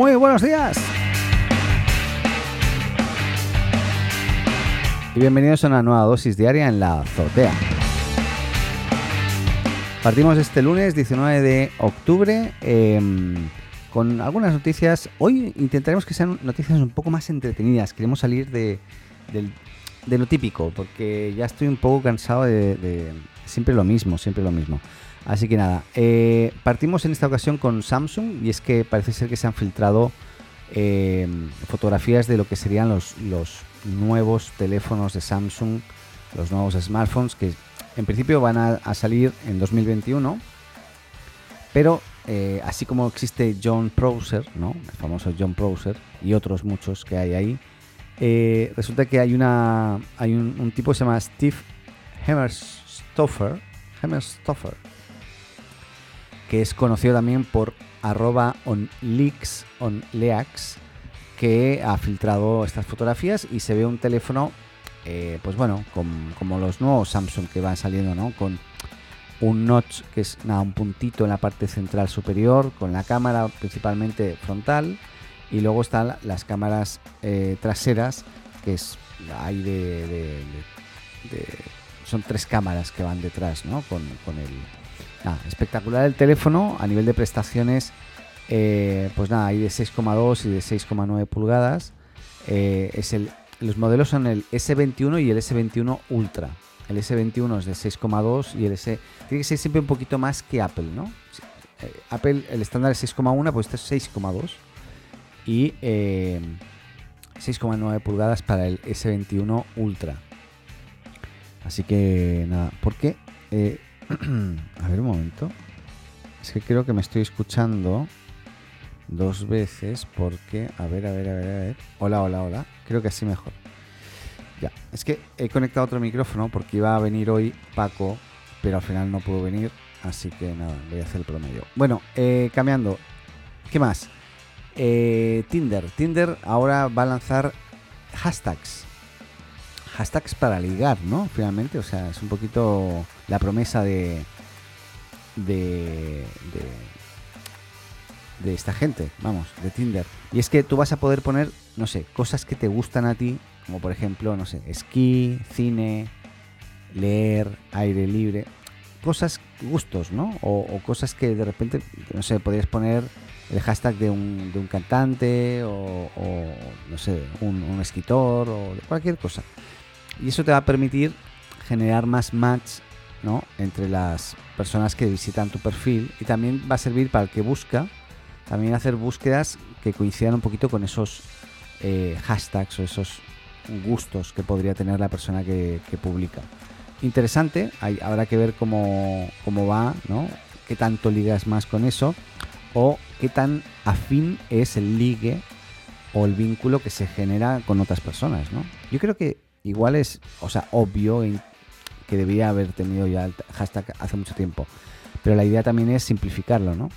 Muy buenos días. Y bienvenidos a una nueva dosis diaria en la azotea. Partimos este lunes 19 de octubre em, con algunas noticias. Hoy intentaremos que sean noticias un poco más entretenidas. Queremos salir de, lo típico porque ya estoy un poco cansado de siempre lo mismo, siempre lo mismo. Así que nada, eh, partimos en esta ocasión con Samsung y es que parece ser que se han filtrado eh, fotografías de lo que serían los, nuevos teléfonos de Samsung, los nuevos smartphones que en principio van a, salir en 2021, pero eh, así como existe John Prosser, ¿no? el famoso John Prosser y otros muchos que hay ahí, resulta que hay una hay un, tipo que se llama Steve Hemmerstoffer, Hemmerstoffer que es conocido también por arroba onleaks, que ha filtrado estas fotografías y se ve un teléfono, eh, pues bueno, como los nuevos Samsung que van saliendo, ¿no? Con un notch que es nada, un puntito en la parte central superior, con la cámara principalmente frontal, y luego están las cámaras eh, traseras, que es hay de, son tres cámaras que van detrás, ¿no? Con, con el Espectacular el teléfono a nivel de prestaciones. Eh, pues nada, hay de 6,2 y de 6,9 pulgadas. Eh, es el, los modelos son el S21 y el S21 Ultra. El S21 es de 6,2 y el S. Tiene que ser siempre un poquito más que Apple, ¿no? Eh, Apple, el estándar es 6,1, pues este es 6,2. Y 6,9 pulgadas para el S21 Ultra. Así que nada, ¿por qué? a ver un momento. Es que creo que me estoy escuchando dos veces porque... A ver, a ver, a ver, a ver. Hola, hola, hola. Creo que así mejor. Ya. Es que he conectado otro micrófono porque iba a venir hoy Paco, pero al final no pudo venir. Así que nada, voy a hacer el promedio. Bueno, eh, cambiando. ¿Qué más? Eh, Tinder. Tinder ahora va a lanzar hashtags hashtags para ligar, ¿no? Finalmente, o sea, es un poquito la promesa de, de, de, esta gente, vamos, de Tinder. Y es que tú vas a poder poner, no sé, cosas que te gustan a ti, como por ejemplo, no sé, esquí, cine, leer, aire libre, cosas, gustos, ¿no? O, cosas que de repente, no sé, podrías poner el hashtag de un, de un cantante o, no sé, un, un escritor o cualquier cosa. Y eso te va a permitir generar más match ¿no? entre las personas que visitan tu perfil y también va a servir para el que busca, también hacer búsquedas que coincidan un poquito con esos eh, hashtags o esos gustos que podría tener la persona que, publica. Interesante, hay, habrá que ver cómo, cómo va, ¿no? qué tanto ligas más con eso o qué tan afín es el ligue o el vínculo que se genera con otras personas. ¿no? Yo creo que igual es, o sea, obvio que debería haber tenido ya el hashtag hace mucho tiempo. Pero la idea también es simplificarlo, ¿no?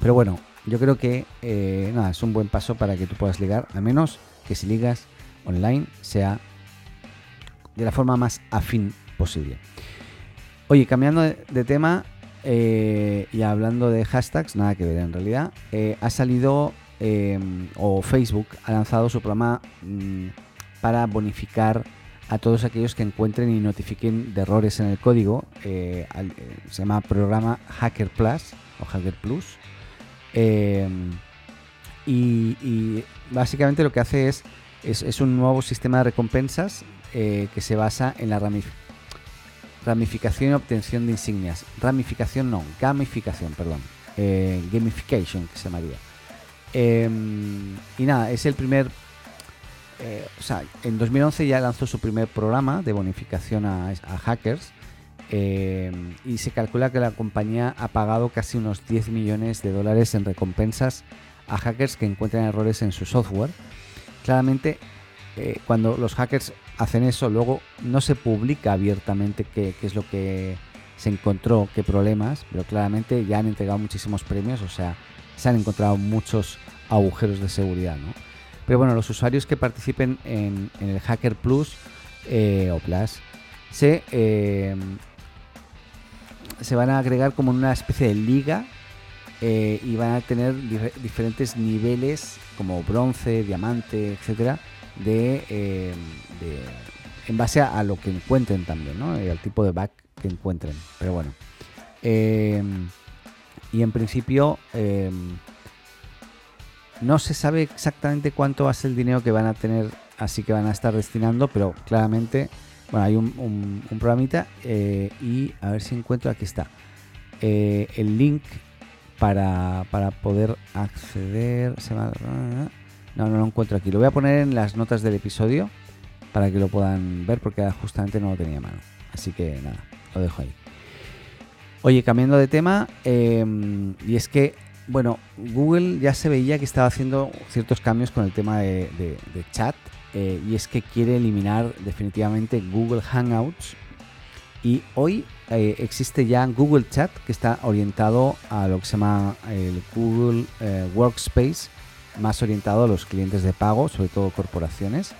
Pero bueno, yo creo que eh, nada, es un buen paso para que tú puedas ligar, al menos que si ligas online sea de la forma más afín posible. Oye, cambiando de, tema eh, y hablando de hashtags, nada que ver en realidad, eh, ha salido o Facebook ha lanzado su programa mm, para bonificar a todos aquellos que encuentren y notifiquen de errores en el código. Eh, eh, se llama programa Hacker Plus o Hacker Plus. Eh, y, básicamente lo que hace es, es, un nuevo sistema de recompensas que se basa en la ramificación y obtención de insignias. Ramificación no, gamificación, perdón. gamification que se llamaría. y nada, es el primer eh, o sea, en 2011 ya lanzó su primer programa de bonificación a, hackers eh, y se calcula que la compañía ha pagado casi unos 10 millones de dólares en recompensas a hackers que encuentran errores en su software. Claramente, eh, cuando los hackers hacen eso, luego no se publica abiertamente qué, qué, es lo que se encontró, qué problemas, pero claramente ya han entregado muchísimos premios, o sea, se han encontrado muchos agujeros de seguridad, ¿no? Pero bueno, los usuarios que participen en, el Hacker Plus eh, o Plus se, eh, se van a agregar como una especie de liga eh, y van a tener diferentes niveles como bronce, diamante, etcétera, de, en base a, lo que encuentren también, ¿no? al tipo de back que encuentren. Pero bueno. y en principio no se sabe exactamente cuánto va a ser el dinero que van a tener, así que van a estar destinando, pero claramente, bueno, hay un, programita eh, y a ver si encuentro, aquí está, eh, el link para, poder acceder. no, no lo encuentro aquí. Lo voy a poner en las notas del episodio para que lo puedan ver porque justamente no lo tenía a mano. Así que nada, lo dejo ahí. Oye, cambiando de tema, em, y es que bueno, Google ya se veía que estaba haciendo ciertos cambios con el tema de, chat eh, y es que quiere eliminar definitivamente Google Hangouts y hoy eh, existe ya Google Chat que está orientado a lo que se llama el Google eh, Workspace, más orientado a los clientes de pago, sobre todo corporaciones.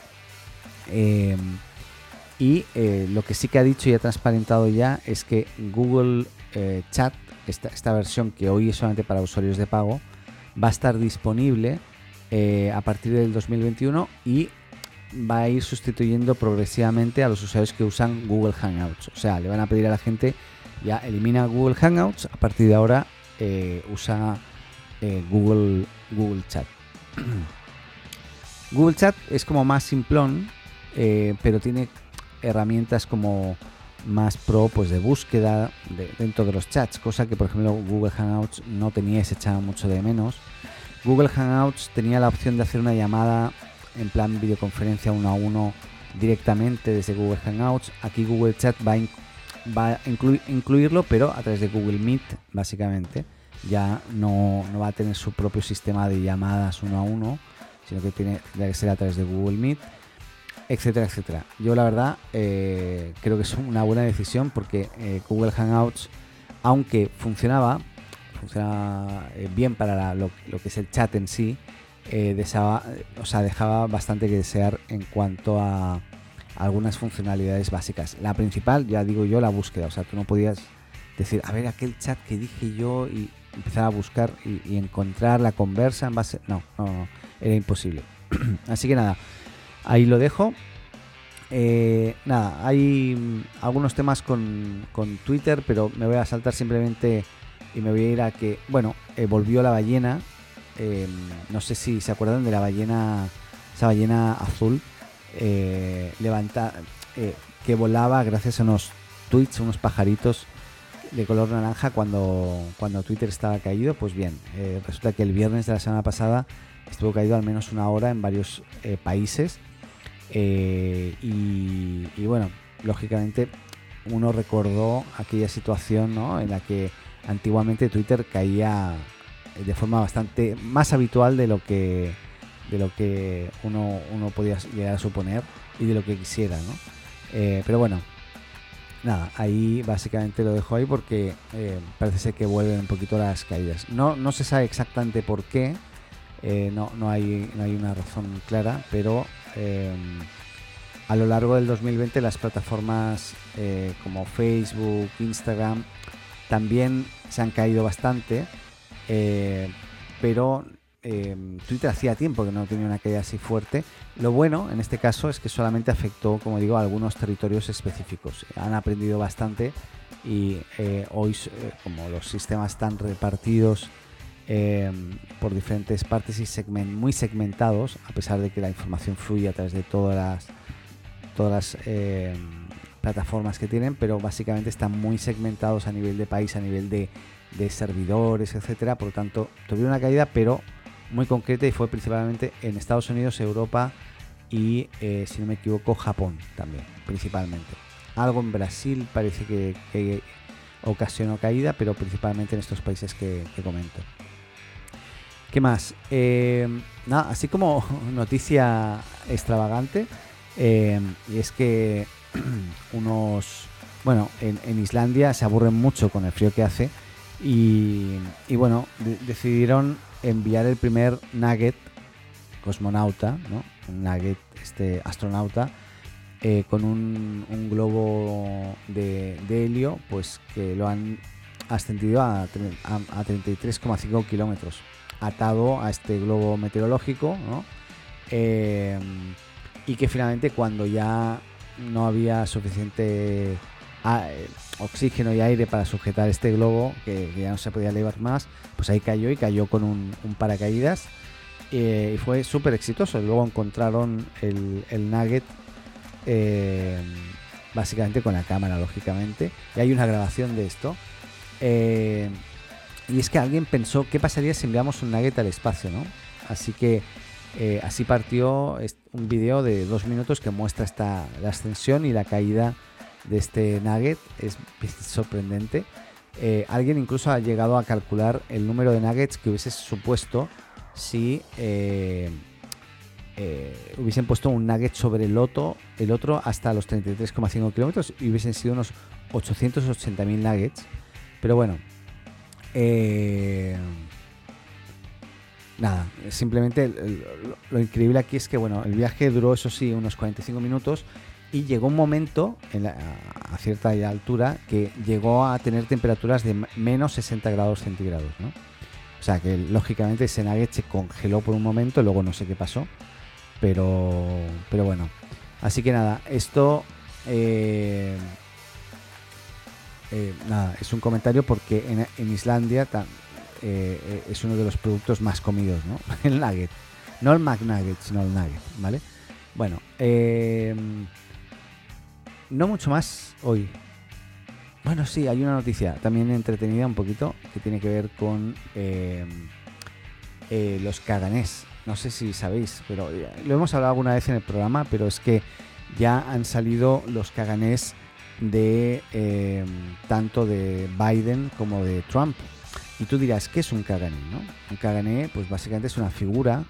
y lo que sí que ha dicho y ha transparentado ya es que Google Chat esta, versión que hoy es solamente para usuarios de pago, va a estar disponible eh, a partir del 2021 y va a ir sustituyendo progresivamente a los usuarios que usan Google Hangouts. O sea, le van a pedir a la gente ya elimina Google Hangouts, a partir de ahora eh, usa eh, Google, Google Chat. Google Chat es como más simplón, pero tiene herramientas como más pro pues de búsqueda dentro de los chats, cosa que por ejemplo Google Hangouts no tenía y echaba mucho de menos. Google Hangouts tenía la opción de hacer una llamada en plan videoconferencia uno a uno directamente desde Google Hangouts. Aquí Google Chat va a, incluirlo, pero a través de Google Meet, básicamente. Ya no, va a tener su propio sistema de llamadas uno a uno, sino que tiene, que ser a través de Google Meet etcétera, etcétera. Yo la verdad eh, creo que es una buena decisión porque eh, Google Hangouts, aunque funcionaba, funcionaba eh, bien para lo, que es el chat en sí, deseaba, o sea, dejaba bastante que desear en cuanto a algunas funcionalidades básicas. La principal, ya digo yo, la búsqueda. O sea, tú no podías decir, a ver, aquel chat que dije yo y empezar a buscar y, encontrar la conversa en base... no, no era imposible. Así que nada, ahí lo dejo. Eh, nada, hay algunos temas con, Twitter, pero me voy a saltar simplemente y me voy a ir a que, bueno, eh, volvió la ballena. Em, no sé si se acuerdan de la ballena, esa ballena azul, eh, levanta, que volaba gracias a unos tweets, unos pajaritos de color naranja cuando, cuando Twitter estaba caído. Pues bien, resulta que el viernes de la semana pasada estuvo caído al menos una hora en varios países eh, y, bueno, lógicamente uno recordó aquella situación en la que antiguamente Twitter caía de forma bastante más habitual de lo que de lo que uno, uno podía llegar a suponer y de lo que quisiera, eh, pero bueno, nada, ahí básicamente lo dejo ahí porque eh, parece ser que vuelven un poquito las caídas. No, no se sabe exactamente por qué, no, no, hay, no hay una razón clara, pero Em, a lo largo del 2020 las plataformas eh, como Facebook, Instagram también se han caído bastante, eh, pero em, Twitter hacía tiempo que no tenía una caída así fuerte. Lo bueno en este caso es que solamente afectó, como digo, a algunos territorios específicos. Han aprendido bastante y eh, hoy, como los sistemas están repartidos Em, por diferentes partes y segment, muy segmentados, a pesar de que la información fluye a través de todas las, todas las em, plataformas que tienen, pero básicamente están muy segmentados a nivel de país, a nivel de, servidores, etcétera. Por lo tanto, tuvieron una caída, pero muy concreta y fue principalmente en Estados Unidos, Europa y, eh, si no me equivoco, Japón también, principalmente. Algo en Brasil parece que, ocasionó caída, pero principalmente en estos países que comento. ¿Qué más? Eh, nada, así como noticia extravagante, eh, y es que unos, bueno, en, Islandia se aburren mucho con el frío que hace y, bueno, decidieron enviar el primer nugget cosmonauta, ¿no? Un nugget, este astronauta, eh, con un, globo de, de, helio, pues que lo han ascendido a, a, 33,5 kilómetros, atado a este globo meteorológico, eh, y que finalmente cuando ya no había suficiente oxígeno y aire para sujetar este globo, que, ya no se podía elevar más, pues ahí cayó y cayó con un, paracaídas eh, y fue súper exitoso. Luego encontraron el, nugget eh, básicamente con la cámara, lógicamente, y hay una grabación de esto. Eh, y es que alguien pensó, ¿qué pasaría si enviamos un nugget al espacio? ¿no? Así que así partió un vídeo de dos minutos que muestra esta, la ascensión y la caída de este nugget es sorprendente. Eh, alguien incluso ha llegado a calcular el número de nuggets que hubiese supuesto si eh, eh, hubiesen puesto un nugget sobre el otro, el otro hasta los 33,5 kilómetros y hubiesen sido unos 880.000 nuggets. Pero bueno, nada, simplemente lo, increíble aquí es que bueno, el viaje duró eso sí unos 45 minutos y llegó un momento a cierta altura que llegó a tener temperaturas de menos 60 grados centígrados, ¿no? O sea que lógicamente ese nugget se congeló por un momento, luego no sé qué pasó, pero, pero bueno. Así que nada, esto eh, eh, nada, es un comentario porque en, Islandia eh, es uno de los productos más comidos, ¿no? El nugget. No el McNugget, sino el nugget, ¿vale? Bueno, eh, no mucho más hoy. Bueno, sí, hay una noticia también entretenida un poquito que tiene que ver con eh, eh, los caganés. No sé si sabéis, pero lo hemos hablado alguna vez en el programa, pero es que ya han salido los caganés de eh, tanto de Biden como de Trump. Y tú dirás, ¿qué es un cagané? No? Un cagané, pues básicamente es una figura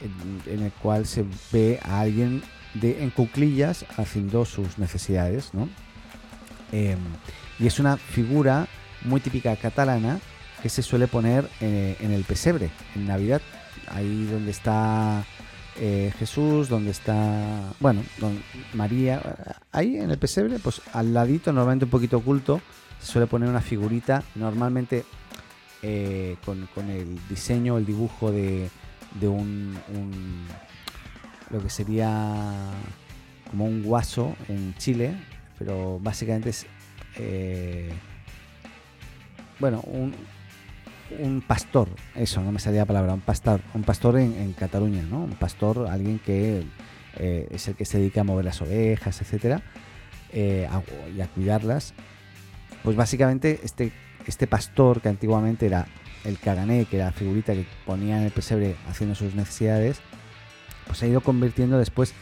en, en el cual se ve a alguien de, en cuclillas haciendo sus necesidades, ¿no? Em, y es una figura muy típica catalana que se suele poner eh, en el pesebre, en Navidad, ahí donde está eh, Jesús, donde está, bueno, María, ahí en el pesebre, pues al ladito, normalmente un poquito oculto, se suele poner una figurita, normalmente eh, con, el diseño, el dibujo de, de un lo que sería como un guaso en Chile, pero básicamente es, eh, bueno, un, un, pastor, eso, no me salía la palabra, un pastor, un pastor en, Cataluña, ¿no? Un pastor, alguien que eh, es el que se dedica a mover las ovejas, etcétera, eh, y a cuidarlas. Pues básicamente este, este pastor que antiguamente era el cagané, que era la figurita que ponía en el pesebre haciendo sus necesidades, pues se ha ido convirtiendo después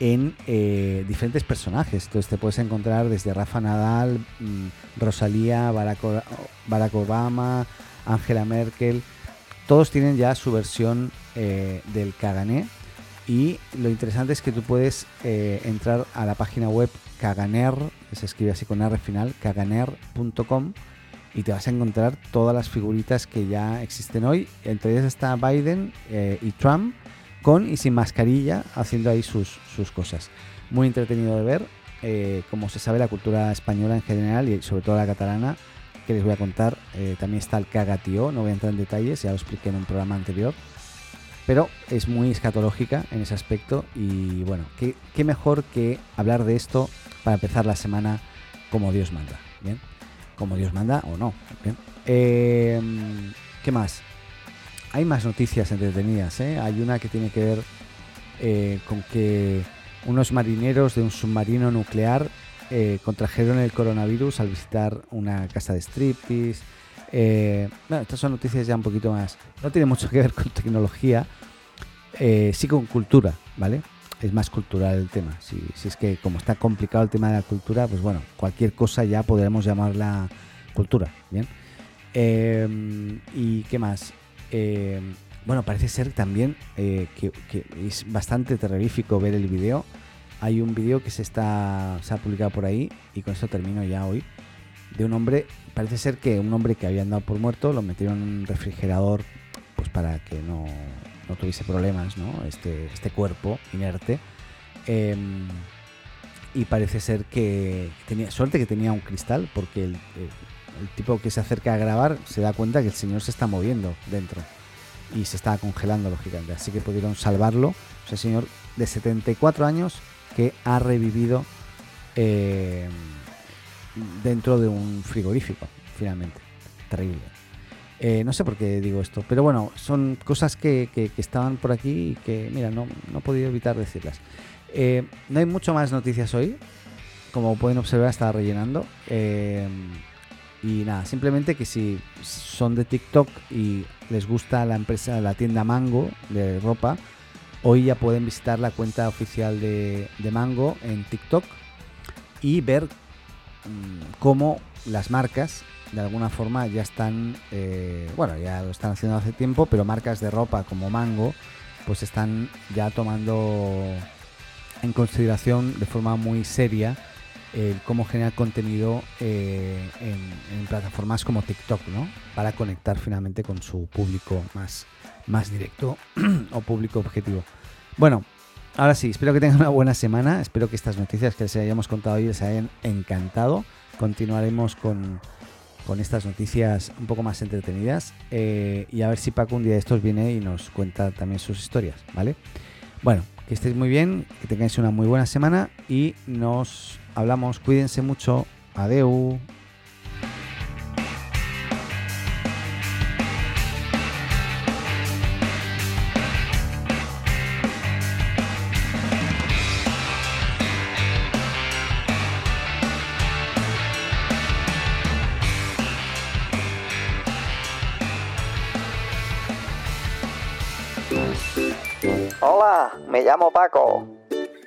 en eh, diferentes personajes. Entonces te puedes encontrar desde Rafa Nadal, mm, Rosalía, Barack, Obama, Angela Merkel. Todos tienen ya su versión eh, del Kagané. Y lo interesante es que tú puedes eh, entrar a la página web Kaganer, se escribe así con R final, kaganer.com, y te vas a encontrar todas las figuritas que ya existen hoy. Entre ellas está Biden y Trump con y sin mascarilla, haciendo ahí sus, cosas. Muy entretenido de ver, eh, como se sabe, la cultura española en general y sobre todo la catalana, que les voy a contar. Eh, también está el cagatío, no voy a entrar en detalles, ya lo expliqué en un programa anterior. Pero es muy escatológica en ese aspecto y bueno, qué, qué mejor que hablar de esto para empezar la semana como Dios manda, ¿bien? Como Dios manda o no, ¿bien? Eh, ¿Qué más? hay más noticias entretenidas. ¿eh? Hay una que tiene que ver eh, con que unos marineros de un submarino nuclear eh, contrajeron el coronavirus al visitar una casa de striptease. bueno, estas son noticias ya un poquito más. No tiene mucho que ver con tecnología, sí con cultura, ¿vale? Es más cultural el tema. Si, es que como está complicado el tema de la cultura, pues bueno, cualquier cosa ya podremos llamarla cultura, ¿bien? ¿Y qué más? Eh, bueno, parece ser también eh, que, es bastante terrorífico ver el video. Hay un video que se está se ha publicado por ahí y con eso termino ya hoy de un hombre. Parece ser que un hombre que había andado por muerto lo metieron en un refrigerador, pues para que no, no tuviese problemas, ¿no? Este este cuerpo inerte. Em, y parece ser que tenía suerte que tenía un cristal porque el, el tipo que se acerca a grabar se da cuenta que el señor se está moviendo dentro y se estaba congelando, lógicamente. Así que pudieron salvarlo. Ese señor de 74 años que ha revivido eh, dentro de un frigorífico, finalmente. Terrible. Eh, no sé por qué digo esto, pero bueno, son cosas que, estaban por aquí y que, mira, no, no he podido evitar decirlas. Eh, no hay mucho más noticias hoy. Como pueden observar, estaba rellenando. y nada, simplemente que si son de TikTok y les gusta la empresa, la tienda Mango de ropa, hoy ya pueden visitar la cuenta oficial de, Mango en TikTok y ver mm, cómo las marcas de alguna forma ya están, eh, bueno, ya lo están haciendo hace tiempo, pero marcas de ropa como Mango, pues están ya tomando en consideración de forma muy seria cómo generar contenido eh, en, plataformas como TikTok, ¿no? Para conectar finalmente con su público más, más directo o público objetivo. Bueno, ahora sí, espero que tengan una buena semana. Espero que estas noticias que les hayamos contado hoy les hayan encantado. Continuaremos con, estas noticias un poco más entretenidas. Eh, y a ver si Paco un día de estos viene y nos cuenta también sus historias, ¿vale? Bueno, que estéis muy bien, que tengáis una muy buena semana y nos hablamos. Cuídense mucho. Adeu. Hola, me llamo Paco.